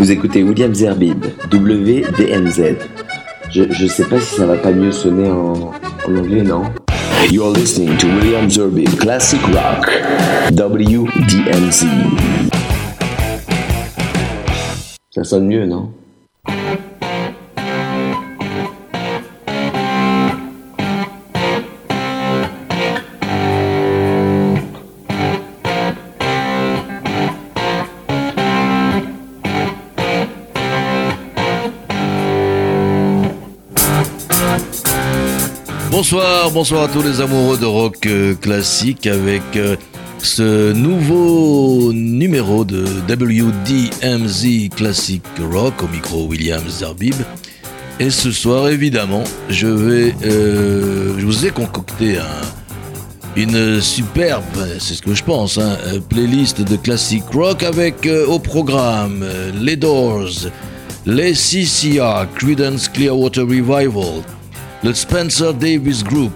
Vous écoutez William Zerbib, WDMZ. Je, je sais pas si ça va pas mieux sonner en, anglais, non? You're listening to William Zerbib Classic Rock, WDMZ. Ça sonne mieux, non? Bonsoir, bonsoir à tous les amoureux de rock euh, classique avec euh, ce nouveau numéro de WDMZ Classic Rock au micro William Zarbib. Et ce soir, évidemment, je vais, euh, je vous ai concocté une superbe, c'est ce que je pense, hein, playlist de classic rock avec au programme les Doors, les CCR, Creedence Clearwater Revival, le Spencer Davis Group,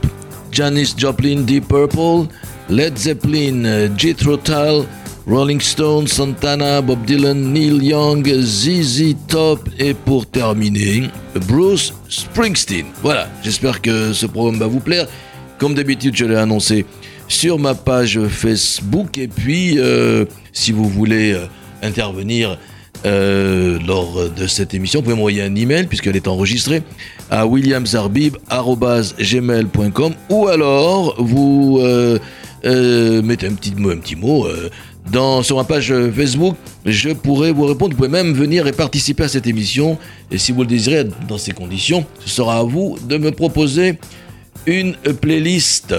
Janis Joplin Deep Purple, Led Zeppelin, Jethro Tull, Rolling Stone, Santana, Bob Dylan, Neil Young, ZZ Top et pour terminer, Bruce Springsteen. Voilà, j'espère que ce programme va vous plaire. Comme d'habitude, je l'ai annoncé sur ma page Facebook et puis euh, si vous voulez euh, intervenir euh, lors de cette émission. Vous pouvez m'envoyer un email puisqu'elle est enregistrée à williamsarbib.gmail.com ou alors vous euh, euh, mettez un petit mot, un petit mot dans, sur ma page Facebook. Je pourrai vous répondre. Vous pouvez même venir et participer à cette émission. Et si vous le désirez, dans ces conditions, ce sera à vous de me proposer une playlist.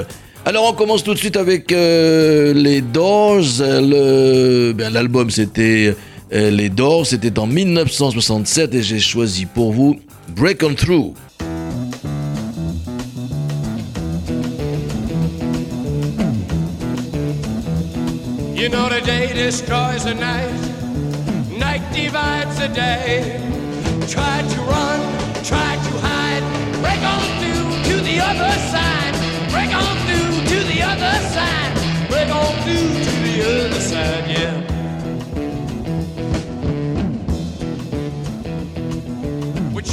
Alors on commence tout de suite avec les Doors. Ben, l'album c'était euh, les Doors, c'était en 1967 et j'ai choisi pour vous Break On Through. You know the day destroys the night, night divides the day. Try to run, try to hide, break on through to the other side, break on through to the other side, break on through to the other side, yeah.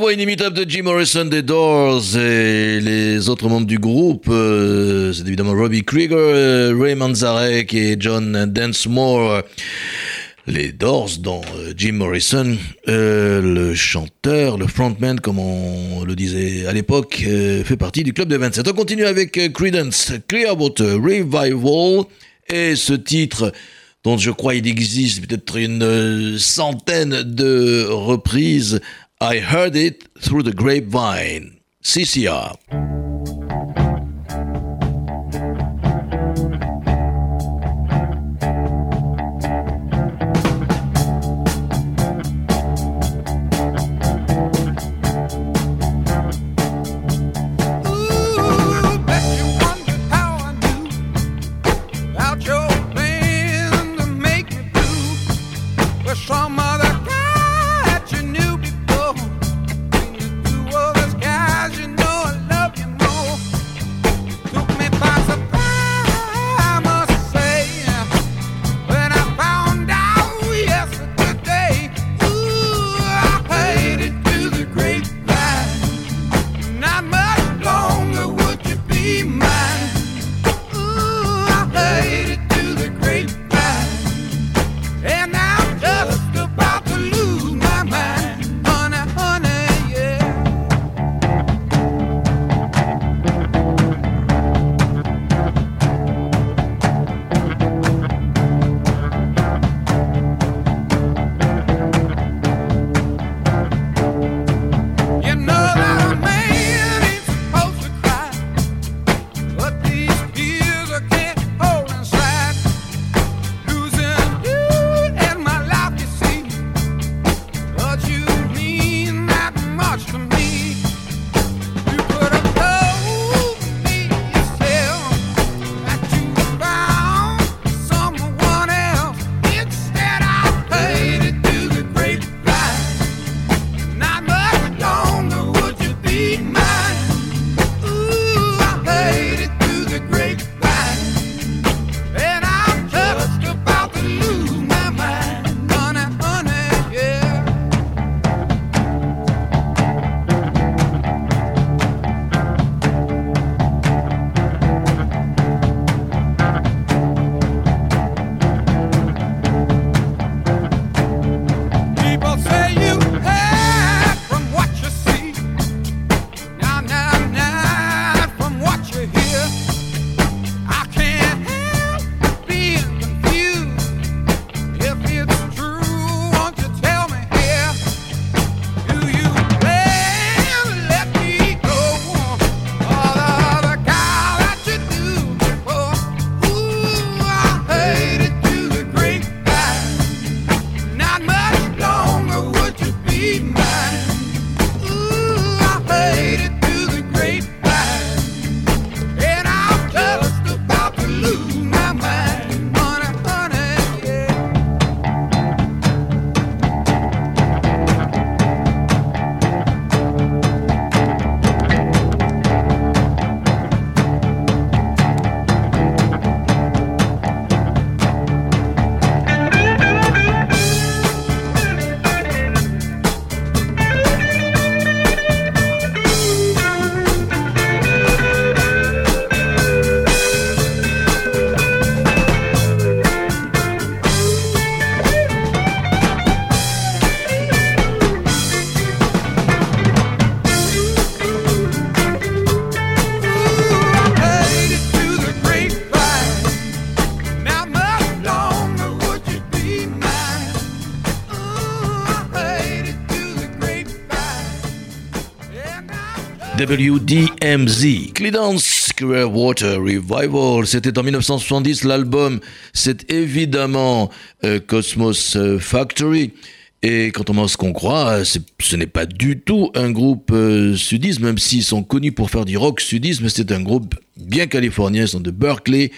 Voix inimitable de Jim Morrison des Doors et les autres membres du groupe, euh, c'est évidemment Robbie Krieger, euh, Ray Manzarek et John Densmore. Les Doors, dont euh, Jim Morrison, le chanteur, le frontman, comme on le disait à l'époque, fait partie du club de 27. On continue avec Credence Clearwater Revival et ce titre dont je crois il existe peut-être une centaine de reprises I heard it through the grapevine. CCR. WDMZ, Clearwater Water Revival. C'était en 1970. L'album, c'est évidemment euh, Cosmos euh, Factory. Et contrairement à ce qu'on croit, ce n'est pas du tout un groupe euh, sudiste, même s'ils sont connus pour faire du rock sudiste, mais c'est un groupe bien californien, ils sont de Berkeley,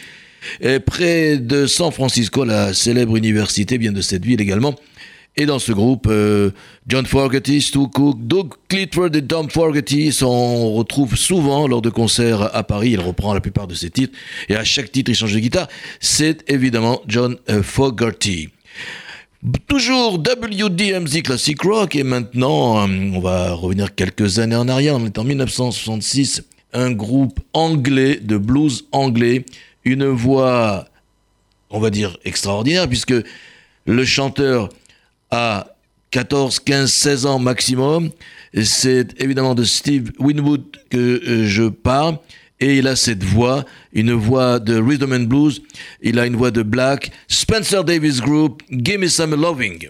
et près de San Francisco, la célèbre université vient de cette ville également. Et dans ce groupe, euh, John Fogerty, Stu Cook, Doug Clifford et Tom Fogerty, on retrouve souvent lors de concerts à Paris. Il reprend la plupart de ses titres et à chaque titre, il change de guitare. C'est évidemment John euh, Fogerty. Toujours WDMZ Classic Rock et maintenant, euh, on va revenir quelques années en arrière. On est en 1966, un groupe anglais de blues anglais, une voix, on va dire extraordinaire puisque le chanteur à 14, 15, 16 ans maximum. C'est évidemment de Steve Winwood que euh, je parle. Et il a cette voix, une voix de rhythm and blues. Il a une voix de black. Spencer Davis Group, Give Me Some Loving.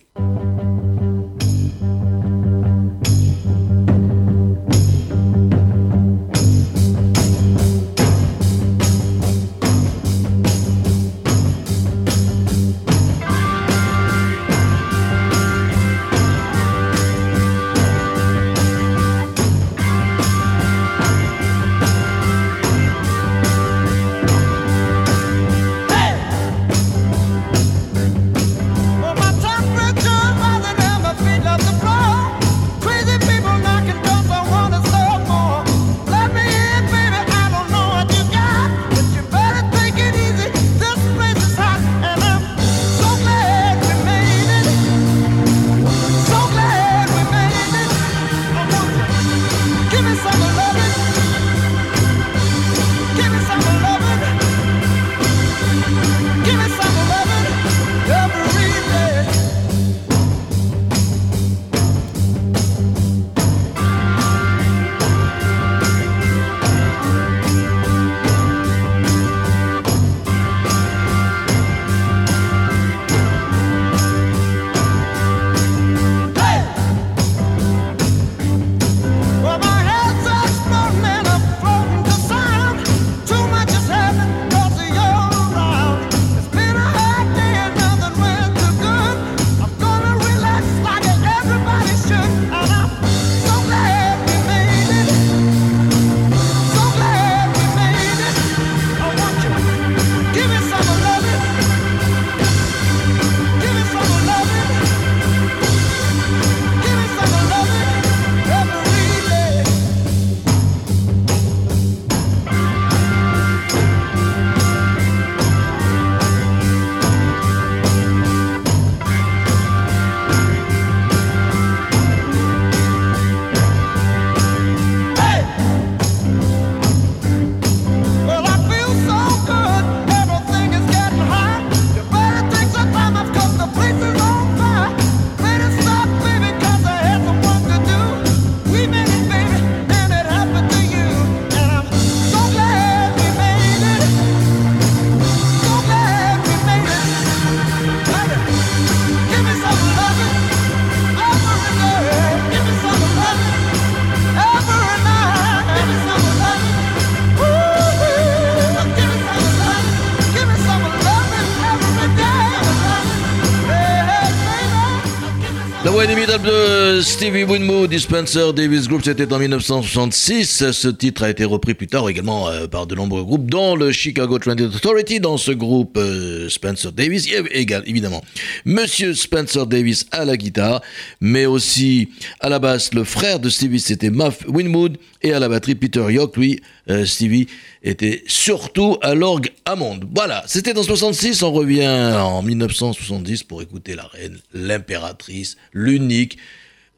Stevie Winwood, Dispenser Davis Group, c'était en 1966. Ce titre a été repris plus tard également euh, par de nombreux groupes, dont le Chicago Transit Authority. Dans ce groupe, euh, Spencer Davis, égal, évidemment, Monsieur Spencer Davis à la guitare, mais aussi à la basse, le frère de Stevie, c'était Muff Winwood, et à la batterie, Peter York, lui, euh, Stevie, était surtout à l'orgue Hammond. Voilà, c'était en 66, on revient en 1970 pour écouter la reine, l'impératrice, l'unique.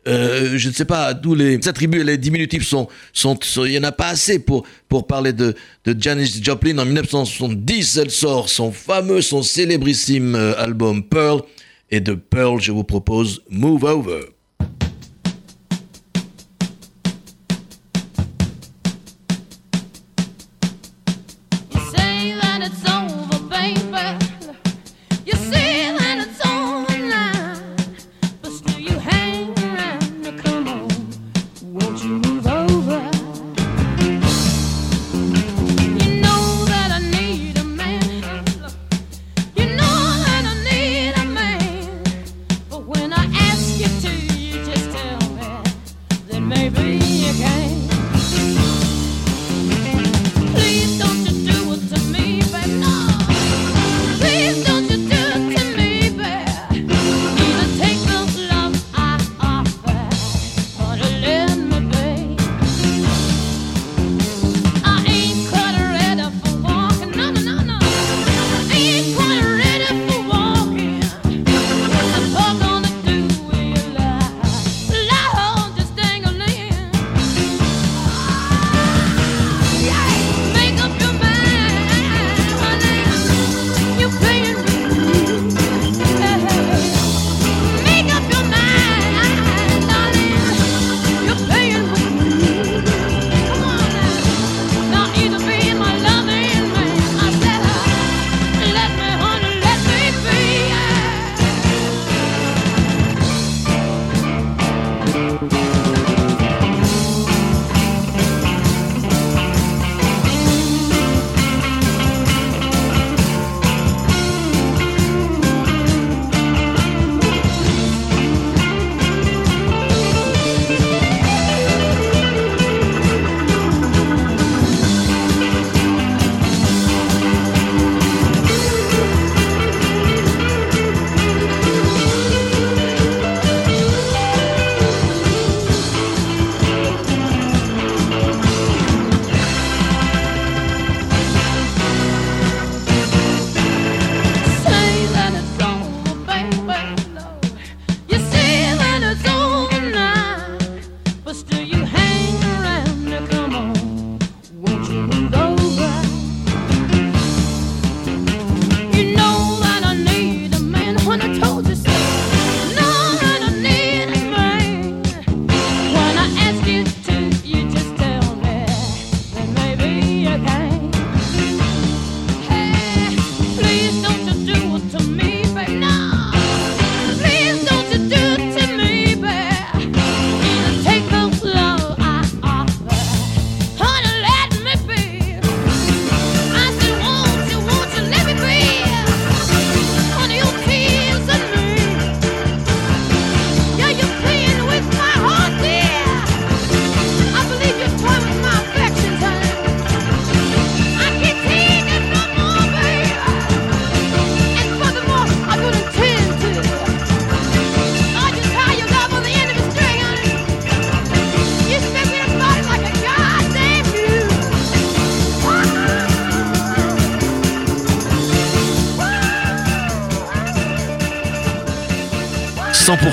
Euh, je ne sais pas, tous les attributs et les diminutifs sont, sont, il n'y en a pas assez pour, pour parler de, de Janis Joplin. En 1970, elle sort son fameux, son célébrissime euh, album Pearl. Et de Pearl, je vous propose Move Over.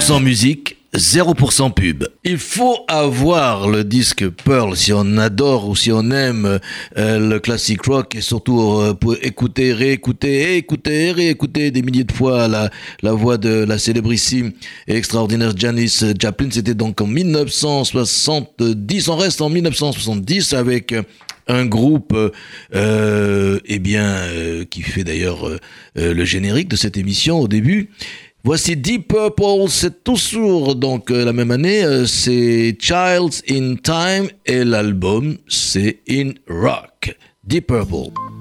100% musique, 0% pub. Il faut avoir le disque Pearl si on adore ou si on aime euh, le classic rock et surtout euh, pour écouter, réécouter, écouter, réécouter des milliers de fois la, voix de la célébrissime et extraordinaire Janis Joplin. C'était donc en 1970. On reste en 1970 avec un groupe euh, eh bien euh, qui fait d'ailleurs le générique de cette émission au début Voici Deep Purple, c'est toujours donc euh, la même année, euh, c'est Child's in Time et l'album c'est In Rock. Deep Purple.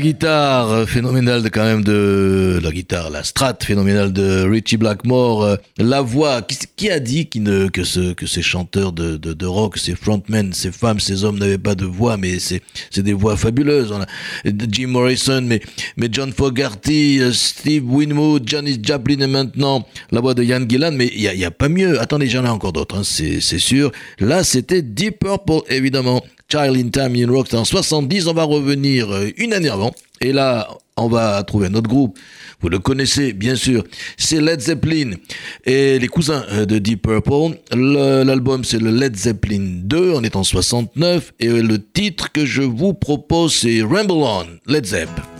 La guitare phénoménale de, quand même de la guitare, la strat phénoménale de Richie Blackmore, euh, la voix. Qui, a dit que, que ces chanteurs de, de, rock, ces frontmen, ces femmes, ces hommes n'avaient pas de voix, mais c'est des voix fabuleuses. On Jim Morrison, mais mais John Fogerty, euh, Steve Winwood, Janis Joplin et maintenant la voix de Ian Gillan. Mais il y a, y a, pas mieux. Attendez, j'en ai encore d'autres, hein, c'est sûr. Là, c'était Deep Purple évidemment. Child in Time in Rock, en 70. On va revenir euh, une année avant. Et là, on va trouver un autre groupe. Vous le connaissez, bien sûr. C'est Led Zeppelin et les cousins euh, de Deep Purple. L'album, c'est le Led Zeppelin 2. On est en 69. Et le titre que je vous propose, c'est Ramble On, Led Zeppelin.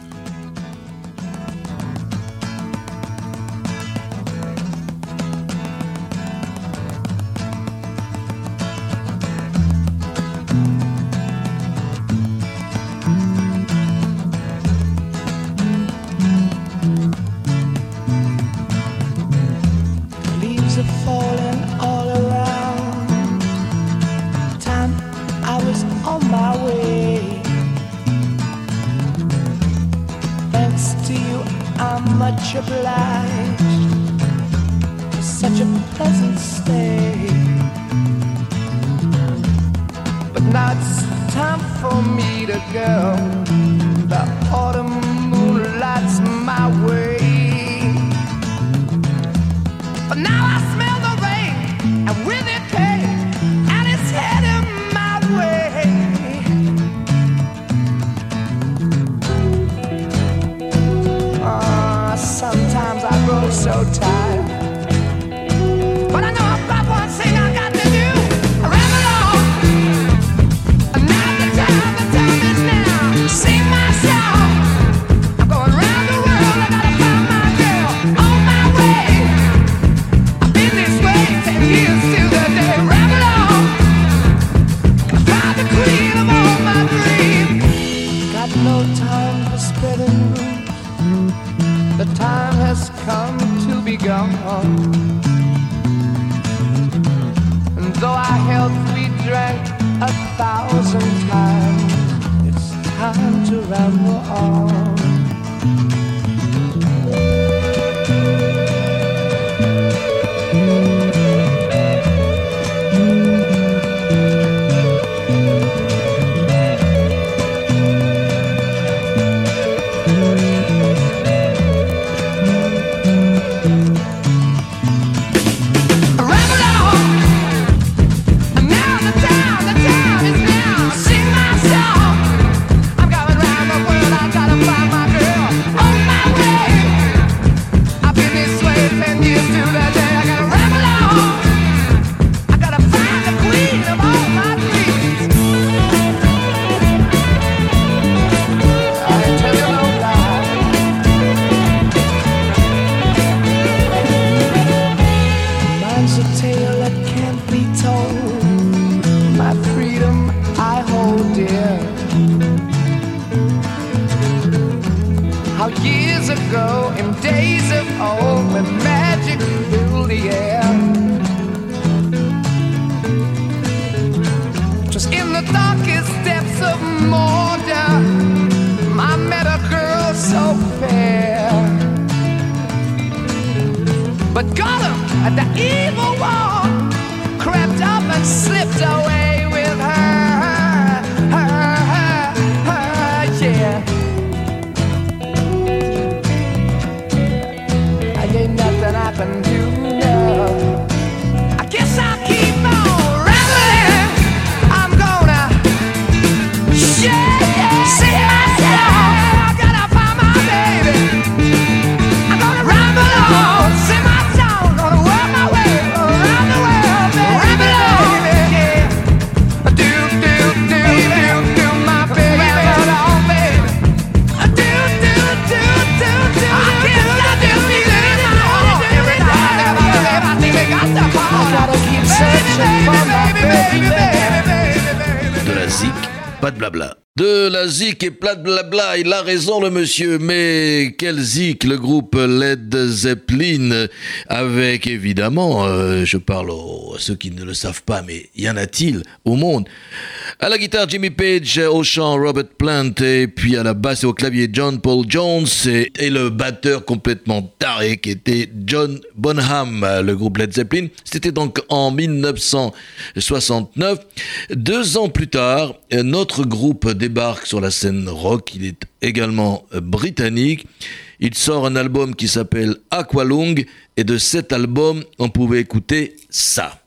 Years ago, in days of old, when magic filled the air. Just in the darkest depths of Mordor, I met a girl so fair. But Gollum, at the evil wall, crept up and slipped away. pas de blabla de la zik et plat blabla. Il a raison, le monsieur. Mais quel zik, le groupe Led Zeppelin, avec évidemment, euh, je parle à ceux qui ne le savent pas, mais y en a-t-il au monde? À la guitare, Jimmy Page, au chant, Robert Plant, et puis à la basse et au clavier, John Paul Jones, et, et le batteur complètement taré qui était John Bonham, le groupe Led Zeppelin. C'était donc en 1969. Deux ans plus tard, notre groupe des débarque sur la scène rock. Il est également euh, britannique. Il sort un album qui s'appelle Aqualung et de cet album, on pouvait écouter ça.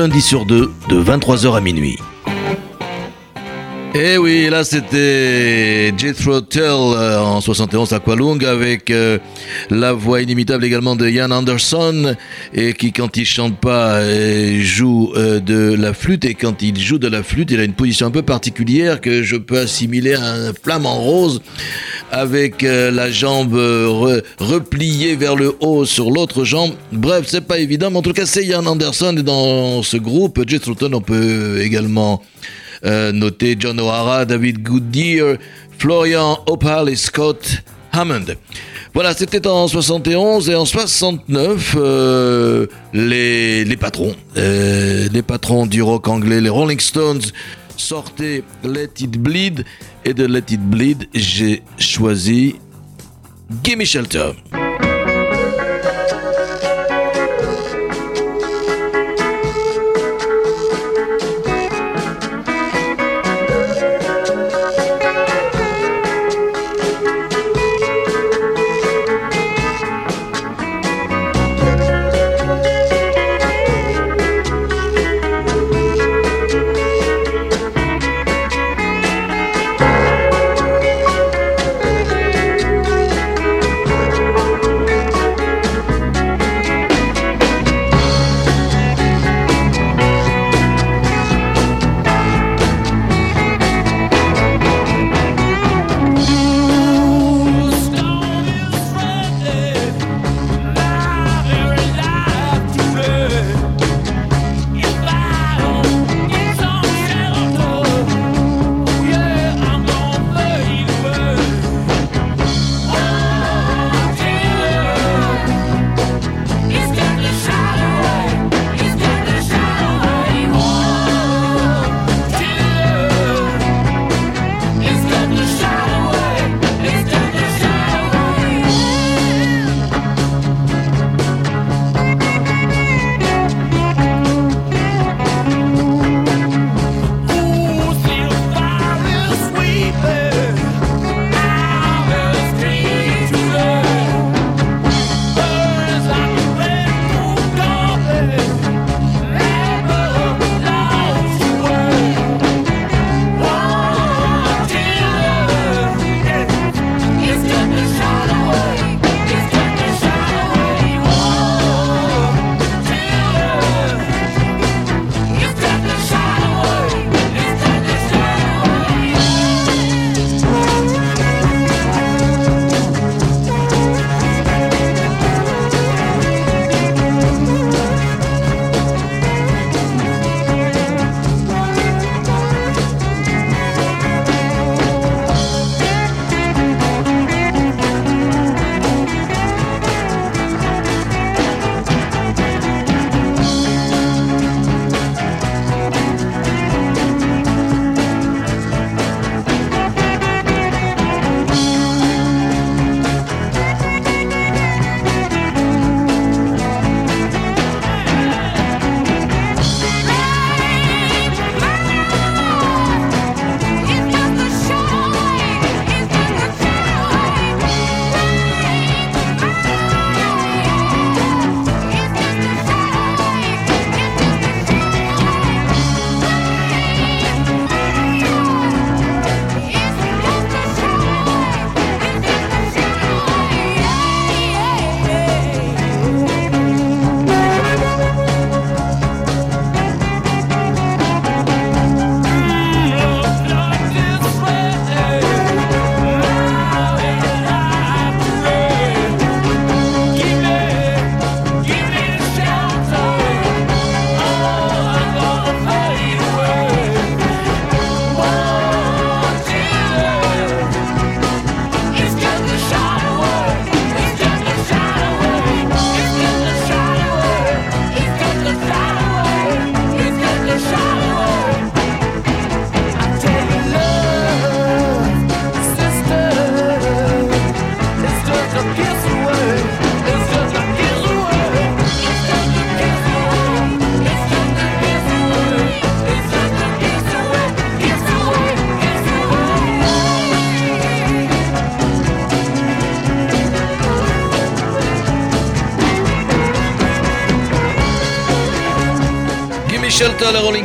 Lundi sur deux, de 23h à minuit. Et eh oui, là c'était Jethro Tull euh, en 71 à Qualung avec euh, la voix inimitable également de Ian Anderson et qui quand il chante pas euh, joue de la flûte et quand il joue de la flûte il a une position un peu particulière que je peux assimiler à un flamant rose avec la jambe repliée vers le haut sur l'autre jambe. Bref, c'est pas évident, mais en tout cas c'est Ian Anderson et dans ce groupe Jethro Tull on peut également euh, noté John O'Hara, David Goodyear, Florian Opal et Scott Hammond. Voilà, c'était en 71 et en 69, euh, les, les, patrons, euh, les patrons du rock anglais, les Rolling Stones, sortaient Let It Bleed et de Let It Bleed, j'ai choisi Gimme Shelter.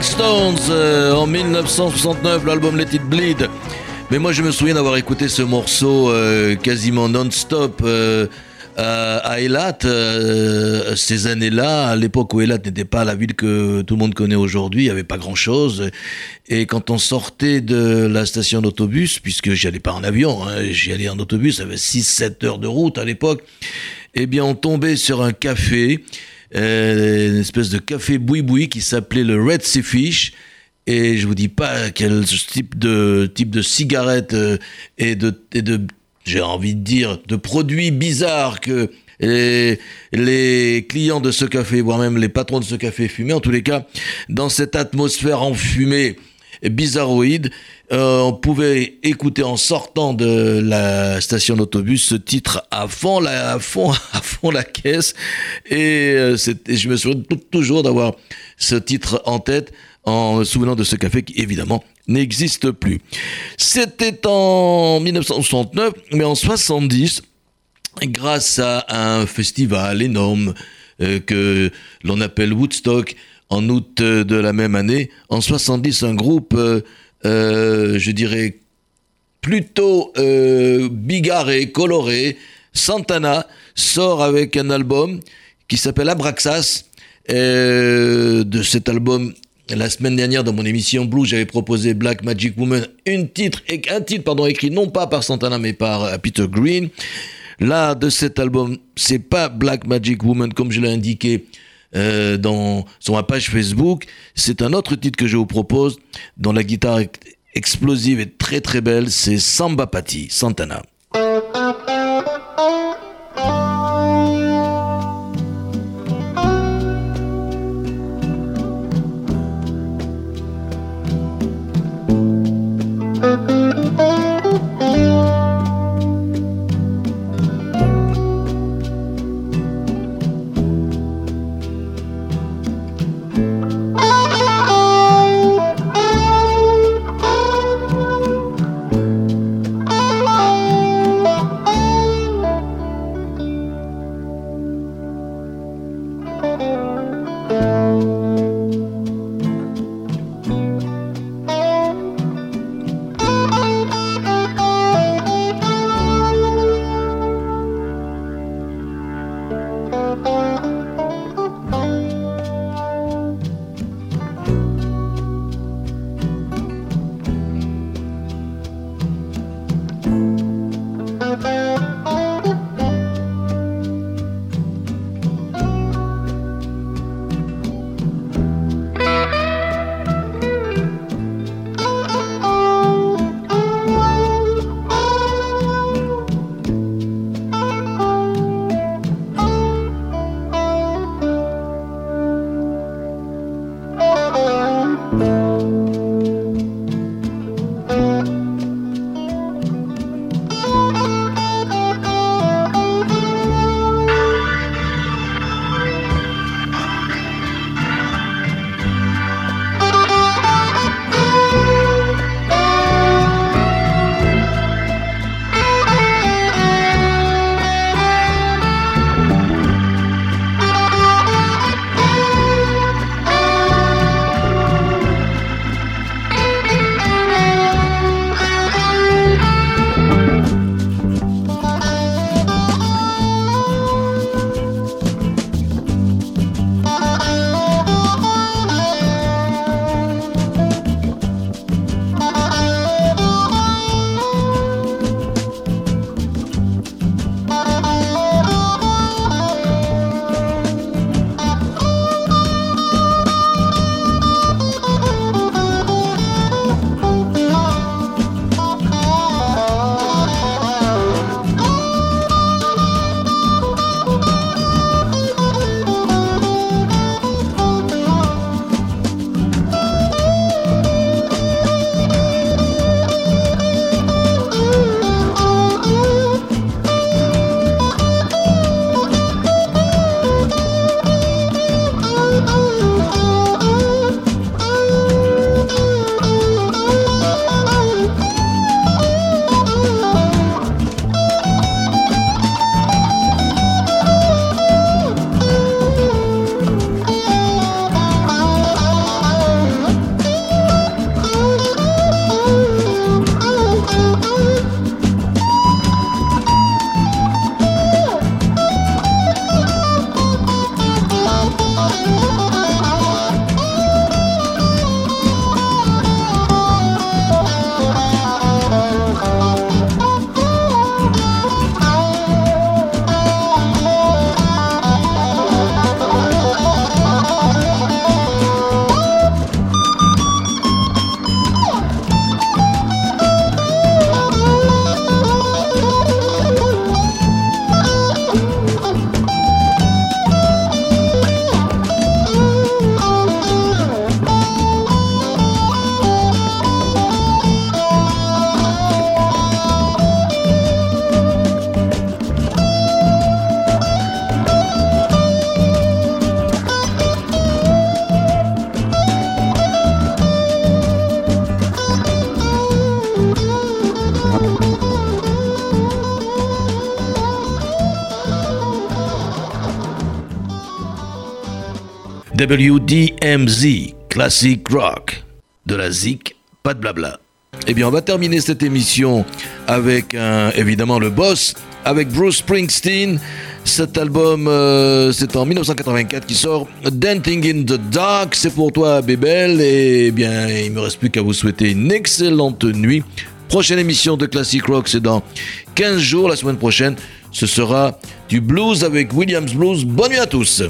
Stones, euh, en 1969, l'album Let It Bleed. Mais moi, je me souviens d'avoir écouté ce morceau euh, quasiment non-stop euh, à Eilat, ces années-là, à l'époque où Eilat n'était pas la ville que tout le monde connaît aujourd'hui, il n'y avait pas grand-chose. Et quand on sortait de la station d'autobus, puisque j'y allais pas en avion, hein, j'y allais en autobus, ça avait 6-7 heures de route à l'époque, eh bien, on tombait sur un café euh, une espèce de café boui-boui qui s'appelait le Red Sea Fish. Et je vous dis pas quel type de, type de cigarette euh, et de, et de j'ai envie de dire, de produits bizarres que les, les, clients de ce café, voire même les patrons de ce café fumaient. En tous les cas, dans cette atmosphère enfumée, bizarroïde, euh, on pouvait écouter en sortant de la station d'autobus ce titre à fond la, à fond, à fond la caisse. Et, euh, je me souviens toujours d'avoir ce titre en tête en me souvenant de ce café qui évidemment n'existe plus. C'était en 1969, mais en 70, grâce à un festival énorme euh, que l'on appelle Woodstock, en août de la même année, en 70, un groupe je dirais, plutôt euh, bigarré, coloré, Santana sort avec un album qui s'appelle Abraxas. Euh, de cet album, la semaine dernière dans mon émission Blue, j'avais proposé Black Magic Woman, un titre, un titre pardon, écrit non pas par Santana mais par Peter Green. Là, de cet album, c'est pas Black Magic Woman comme je l'ai indiqué euh, dans, sur ma page Facebook. C'est un autre titre que je vous propose, dont la guitare explosive est très très belle, c'est Samba Pati, Santana. WDMZ, Classic Rock. De la Zic, pas de blabla. Eh bien, on va terminer cette émission avec un, évidemment le boss, avec Bruce Springsteen. Cet album, euh, c'est en 1984 qui sort Dancing in the Dark. C'est pour toi, Bébel. Et eh bien, il me reste plus qu'à vous souhaiter une excellente nuit. Prochaine émission de Classic Rock, c'est dans 15 jours. La semaine prochaine, ce sera du blues avec Williams Blues. Bonne nuit à tous.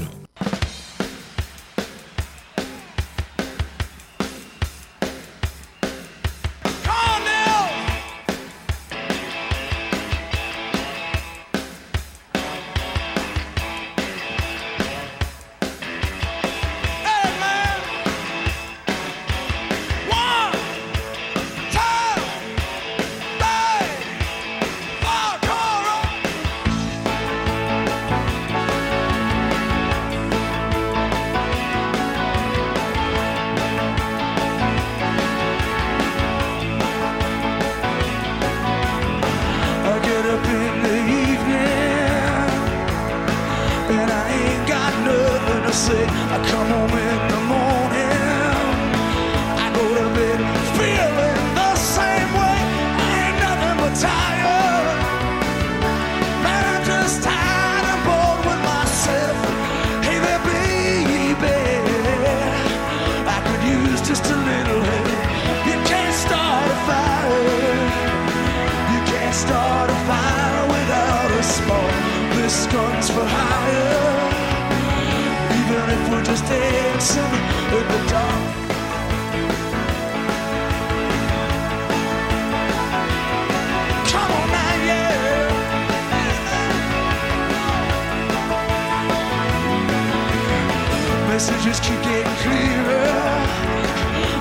messages keep getting clearer.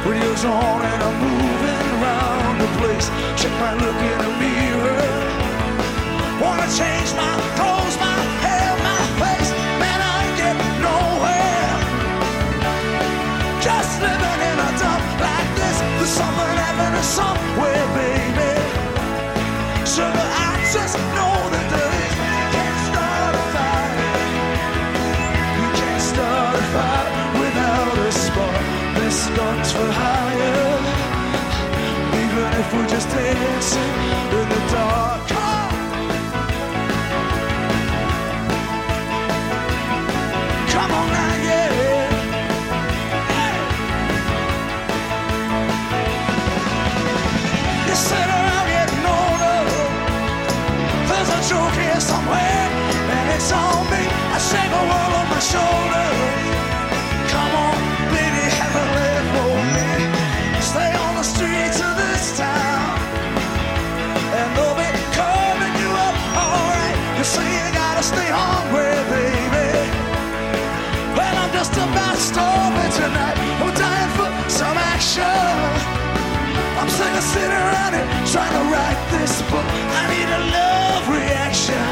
Radio's on and I'm moving around the place. Check my look in the mirror. Wanna change my clothes, my hair, my face. Man, I ain't getting nowhere. Just living in a dump like this. There's something happening somewhere. fool just dancing in the dark. Come on now, yeah. Getting older. There's a joke here somewhere, and it's on me. I shake the world on my shoulders. gonna sit around and try to write this book. I need a love reaction.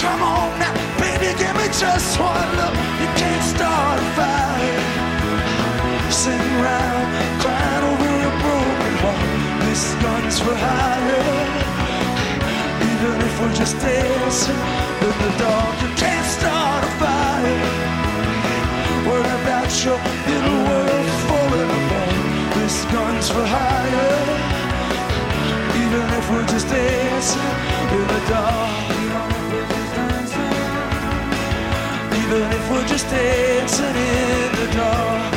Come on now, baby, give me just one look. You can't start a fire. Sitting around, crying over a broken heart. This gun's for hire. Even if we're just dancing in the dark, you can't start a fire. Worry about your little world just guns for hire. Even if we're just dancing in the dark. Even if we're just dancing in the dark.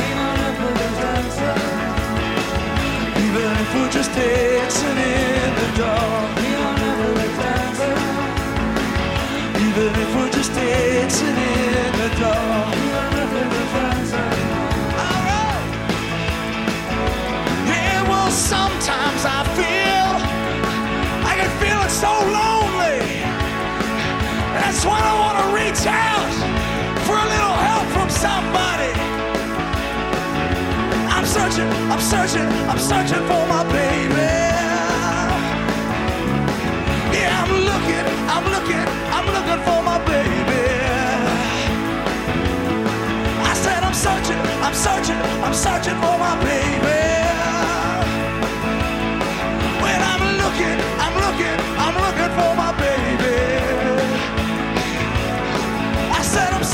Even if we're just dancing in the dark. Even if we're just dancing in the dark. why I want to reach out for a little help from somebody. I'm searching, I'm searching, I'm searching for my baby. Yeah, I'm looking, I'm looking, I'm looking for my baby. I said I'm searching, I'm searching, I'm searching for my baby.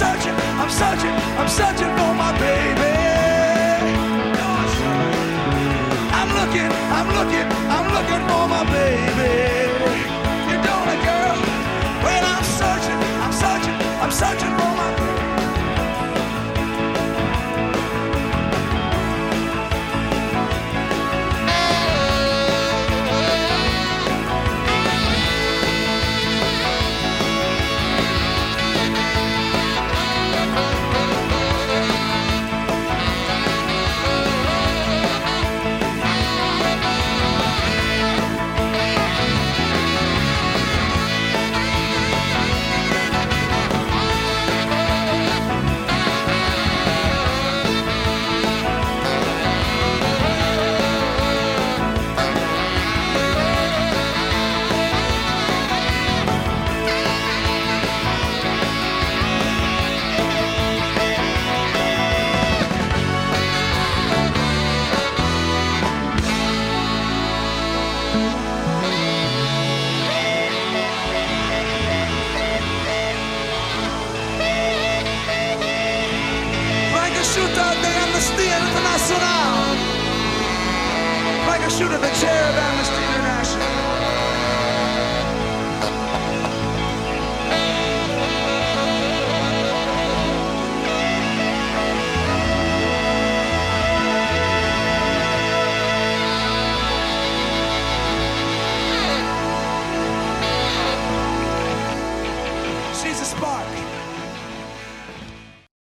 searching, I'm searching, I'm searching for my baby. I'm looking, I'm looking, I'm looking for my baby.